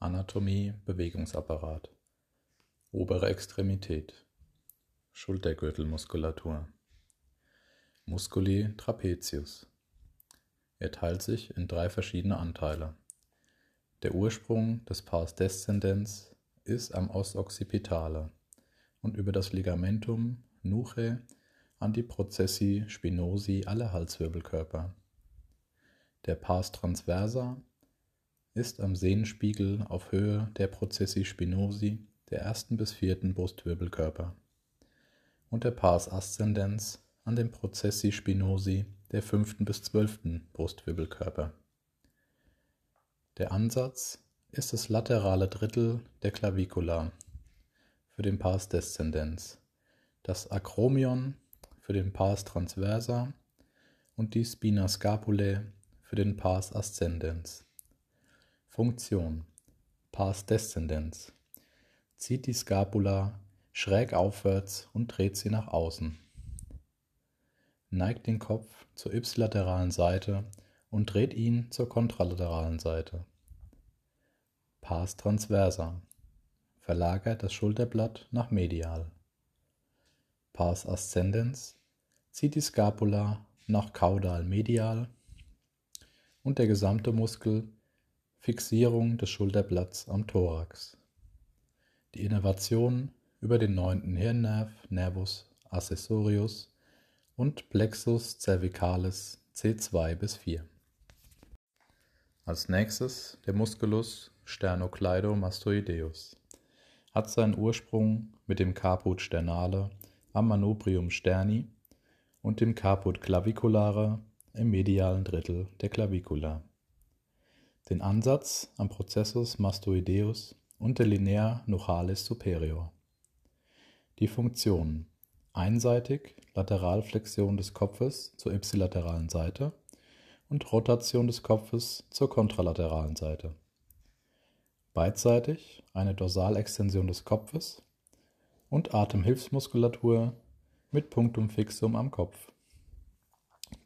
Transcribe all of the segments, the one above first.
Anatomie Bewegungsapparat Obere Extremität Schultergürtelmuskulatur Musculi trapezius Er teilt sich in drei verschiedene Anteile. Der Ursprung des Pars descendens ist am Os occipitale und über das Ligamentum nuchae an die Processi spinosi aller Halswirbelkörper. Der Pars transversa ist am Sehnenspiegel auf Höhe der Processi spinosi der ersten bis vierten Brustwirbelkörper und der Pars ascendens an den Processi spinosi der fünften bis zwölften Brustwirbelkörper. Der Ansatz ist das laterale Drittel der Clavicula für den Pars descendens, das Acromion für den Pars transversa und die Spina scapulae für den Pars ascendens. Funktion Pars descendens zieht die Scapula schräg aufwärts und dreht sie nach außen. Neigt den Kopf zur ipsilateralen Seite und dreht ihn zur kontralateralen Seite. Pars transversa verlagert das Schulterblatt nach medial. Pars ascendens zieht die Scapula nach caudal medial und der gesamte Muskel Fixierung des Schulterblatts am Thorax. Die Innervation über den neunten Hirnnerv Nervus accessorius und Plexus cervicalis C2 bis 4. Als nächstes der Musculus sternocleidomastoideus. Hat seinen Ursprung mit dem Caput sternale am Manubrium sterni und dem Caput claviculare im medialen Drittel der Clavicula den Ansatz am Processus mastoideus und der Linea nuchalis superior. Die Funktionen einseitig Lateralflexion des Kopfes zur ipsilateralen Seite und Rotation des Kopfes zur kontralateralen Seite. Beidseitig eine Dorsalextension des Kopfes und Atemhilfsmuskulatur mit Punktum fixum am Kopf.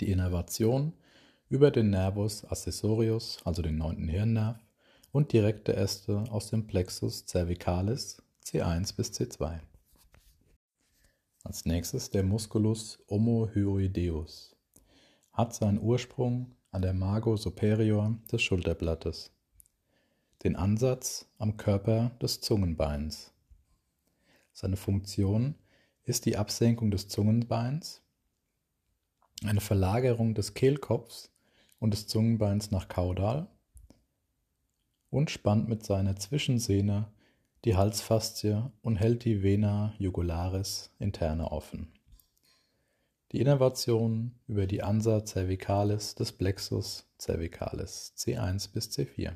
Die Innervation über den Nervus accessorius, also den neunten Hirnnerv, und direkte Äste aus dem Plexus cervicalis C1 bis C2. Als nächstes der Musculus omohyoideus. Hat seinen Ursprung an der Mago superior des Schulterblattes. Den Ansatz am Körper des Zungenbeins. Seine Funktion ist die Absenkung des Zungenbeins, eine Verlagerung des Kehlkopfs und des Zungenbeins nach Kaudal und spannt mit seiner Zwischensehne die Halsfaszie und hält die Vena jugularis interne offen. Die Innervation über die Ansa cervicalis des Plexus cervicalis C1 bis C4.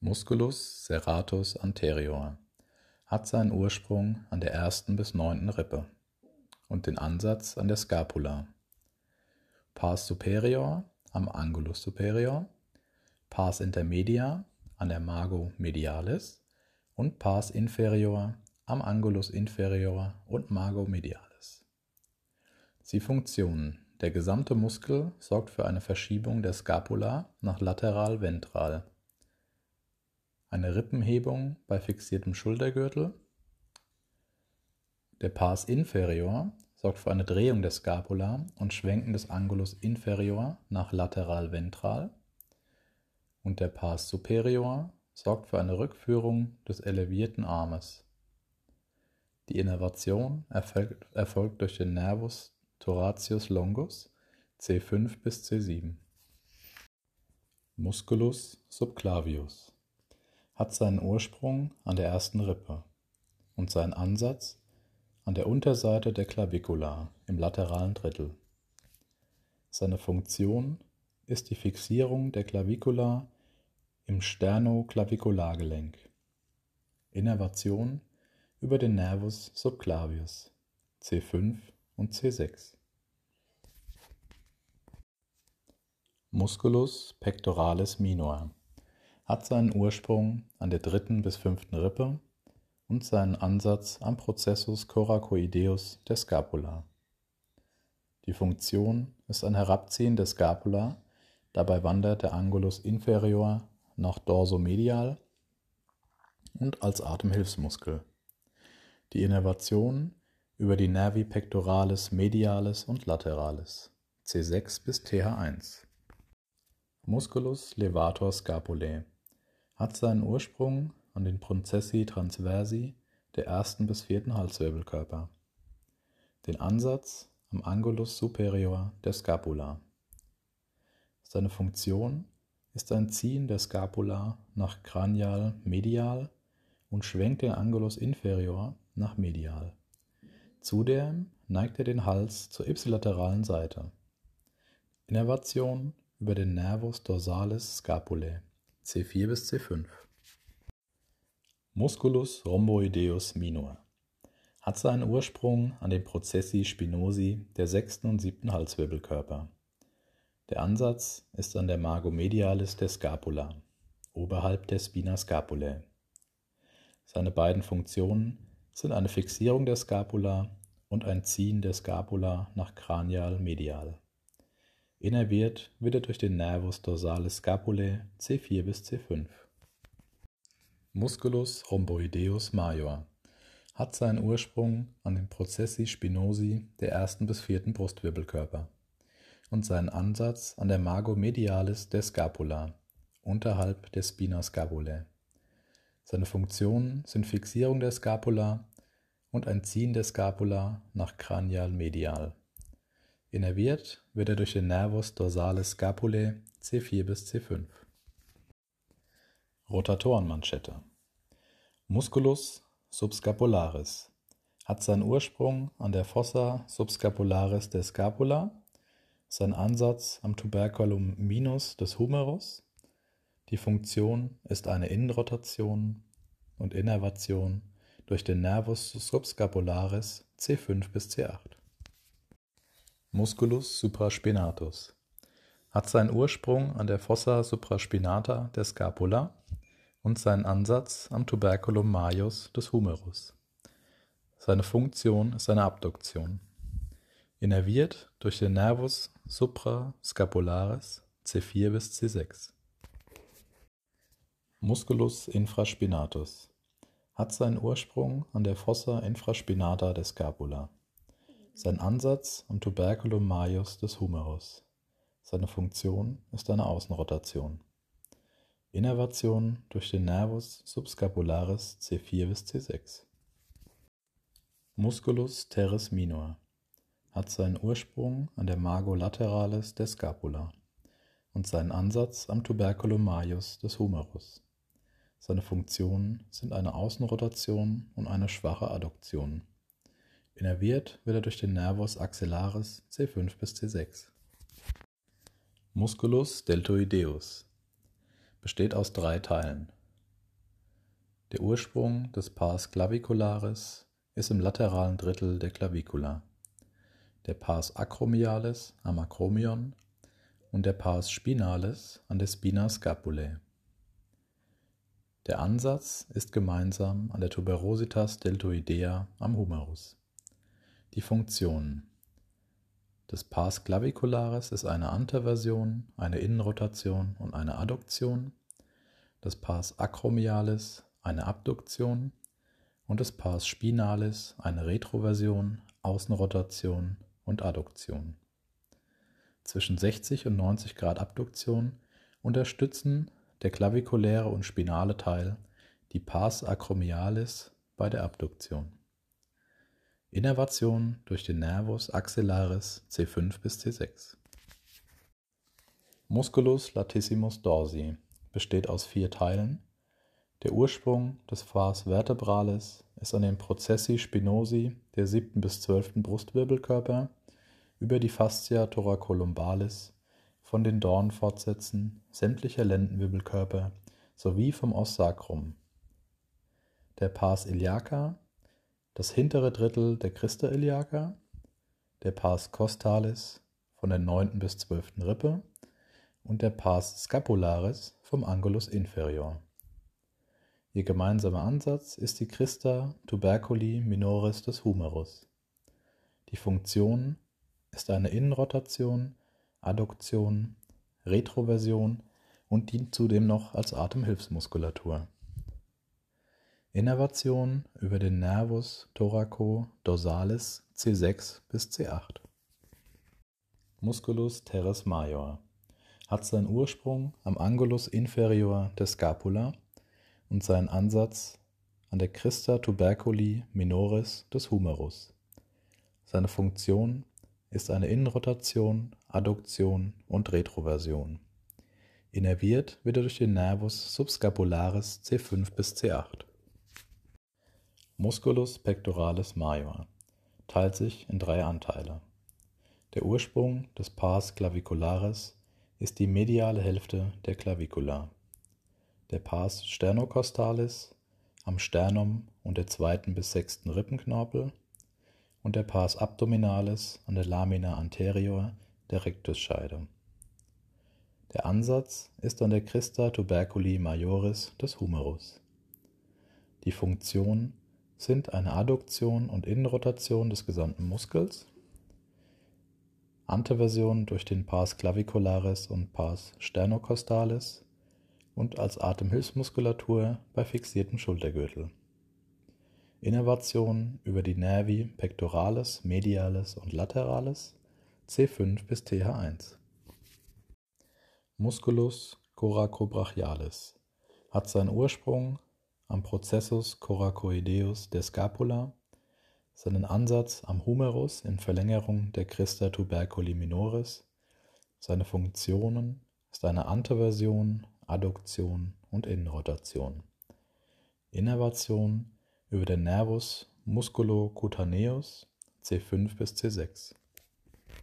Musculus serratus anterior hat seinen Ursprung an der ersten bis neunten Rippe und den Ansatz an der Scapula Pars superior am Angulus superior, Pars intermedia an der Mago medialis und Pars inferior am Angulus inferior und Mago medialis. Sie Funktionen der gesamte Muskel sorgt für eine Verschiebung der Scapula nach lateral ventral. Eine Rippenhebung bei fixiertem Schultergürtel. Der Pars inferior sorgt für eine Drehung der Scapula und Schwenken des Angulus inferior nach lateral ventral und der Pars superior sorgt für eine Rückführung des elevierten Armes. Die Innervation erfolgt, erfolgt durch den Nervus thoracius longus C5 bis C7. Musculus subclavius hat seinen Ursprung an der ersten Rippe und seinen Ansatz an der Unterseite der Clavicula im lateralen Drittel. Seine Funktion ist die Fixierung der Clavicula im Sternoclaviculargelenk. Innervation über den Nervus subclavius C5 und C6. Musculus pectoralis minor hat seinen Ursprung an der dritten bis fünften Rippe und seinen Ansatz am Processus coracoideus der Scapula. Die Funktion ist ein Herabziehen der Scapula, dabei wandert der Angulus inferior nach dorsomedial und als Atemhilfsmuskel. Die Innervation über die Nervi pectoralis medialis und lateralis C6 bis TH1. Musculus levator scapulae hat seinen Ursprung an den Processi transversi der ersten bis vierten Halswirbelkörper. Den Ansatz am Angulus superior der Scapula. Seine Funktion ist ein Ziehen der Scapula nach cranial medial und schwenkt den Angulus inferior nach medial. Zudem neigt er den Hals zur ipsilateralen Seite. Innervation über den Nervus dorsalis scapulae C4 bis C5. Musculus rhomboideus minor hat seinen Ursprung an den Prozessi spinosi der sechsten und siebten Halswirbelkörper. Der Ansatz ist an der Margo medialis der Scapula, oberhalb der Spina scapulae. Seine beiden Funktionen sind eine Fixierung der Scapula und ein Ziehen der Scapula nach cranial medial. Innerviert wird er durch den Nervus dorsalis scapulae C4 bis C5. Musculus rhomboideus major hat seinen Ursprung an den Prozessi spinosi der ersten bis vierten Brustwirbelkörper und seinen Ansatz an der Margo medialis der Scapula, unterhalb der Spina scapulae. Seine Funktionen sind Fixierung der Scapula und ein Ziehen der Scapula nach cranial medial. Innerviert wird er durch den Nervus dorsalis scapulae C4 bis C5. Rotatorenmanschette Musculus subscapularis hat seinen Ursprung an der Fossa subscapularis der Scapula, sein Ansatz am Tuberculum minus des Humerus. Die Funktion ist eine Innenrotation und Innervation durch den Nervus subscapularis C5 bis C8. Musculus supraspinatus hat seinen Ursprung an der Fossa supraspinata der Scapula und seinen Ansatz am Tuberculum majus des Humerus. Seine Funktion ist eine Abduktion. Innerviert durch den Nervus suprascapularis C4 bis C6. Musculus infraspinatus hat seinen Ursprung an der Fossa infraspinata der Scapula. Sein Ansatz am Tuberculum majus des Humerus. Seine Funktion ist eine Außenrotation. Innervation durch den Nervus subscapularis C4 bis C6. Musculus teres minor hat seinen Ursprung an der Margo lateralis der Scapula und seinen Ansatz am Tuberculum majus des Humerus. Seine Funktionen sind eine Außenrotation und eine schwache Adduktion. Innerviert wird er durch den Nervus axillaris C5 bis C6. Musculus deltoideus besteht aus drei Teilen. Der Ursprung des Pars clavicularis ist im lateralen Drittel der Clavicula, der Pars acromialis am Acromion und der Pars spinalis an der Spina scapulae. Der Ansatz ist gemeinsam an der Tuberositas deltoidea am Humerus. Die Funktionen das Pars clavicularis ist eine Anterversion, eine Innenrotation und eine Adduktion. Das Pars acromialis eine Abduktion und das Pars spinalis eine Retroversion, Außenrotation und Adduktion. Zwischen 60 und 90 Grad Abduktion unterstützen der klavikuläre und spinale Teil die Pars acromialis bei der Abduktion. Innervation durch den Nervus axillaris C5 bis C6. Musculus latissimus dorsi besteht aus vier Teilen. Der Ursprung des Fas vertebralis ist an den Processi spinosi der siebten bis zwölften Brustwirbelkörper über die Fascia thoracolumbalis von den Dornfortsätzen sämtlicher Lendenwirbelkörper sowie vom Os sacrum. Der Pars iliaca das hintere Drittel der Christa iliaca, der Pars costalis von der 9. bis 12. Rippe und der Pars scapularis vom Angulus inferior. Ihr gemeinsamer Ansatz ist die Christa tuberculi minoris des Humerus. Die Funktion ist eine Innenrotation, Adduktion, Retroversion und dient zudem noch als Atemhilfsmuskulatur. Innervation über den Nervus thoraco-dorsalis C6 bis C8. Musculus teres major hat seinen Ursprung am Angulus inferior der Scapula und seinen Ansatz an der Crista tuberculi minoris des Humerus. Seine Funktion ist eine Innenrotation, Adduktion und Retroversion. Innerviert wird er durch den Nervus subscapularis C5 bis C8. Musculus pectoralis major teilt sich in drei Anteile. Der Ursprung des Pars clavicularis ist die mediale Hälfte der Clavicula. Der Pars sternocostalis am Sternum und der zweiten bis sechsten Rippenknorpel und der Pars abdominalis an der Lamina anterior der Rektusscheide. Der Ansatz ist an der Crista tuberculi majoris des Humerus. Die Funktion sind eine Adduktion und Innenrotation des gesamten Muskels, Anteversion durch den Pars clavicularis und Pars sternocostalis und als Atemhilfsmuskulatur bei fixiertem Schultergürtel. Innervation über die Nervi pectoralis, medialis und lateralis C5 bis TH1. Musculus coracobrachialis hat seinen Ursprung am Processus coracoideus der Scapula, seinen Ansatz am Humerus in Verlängerung der Crista tuberculi minoris, seine Funktionen ist eine Anteversion, Adduktion und Innenrotation. Innervation über den Nervus musculocutaneus C5 bis C6.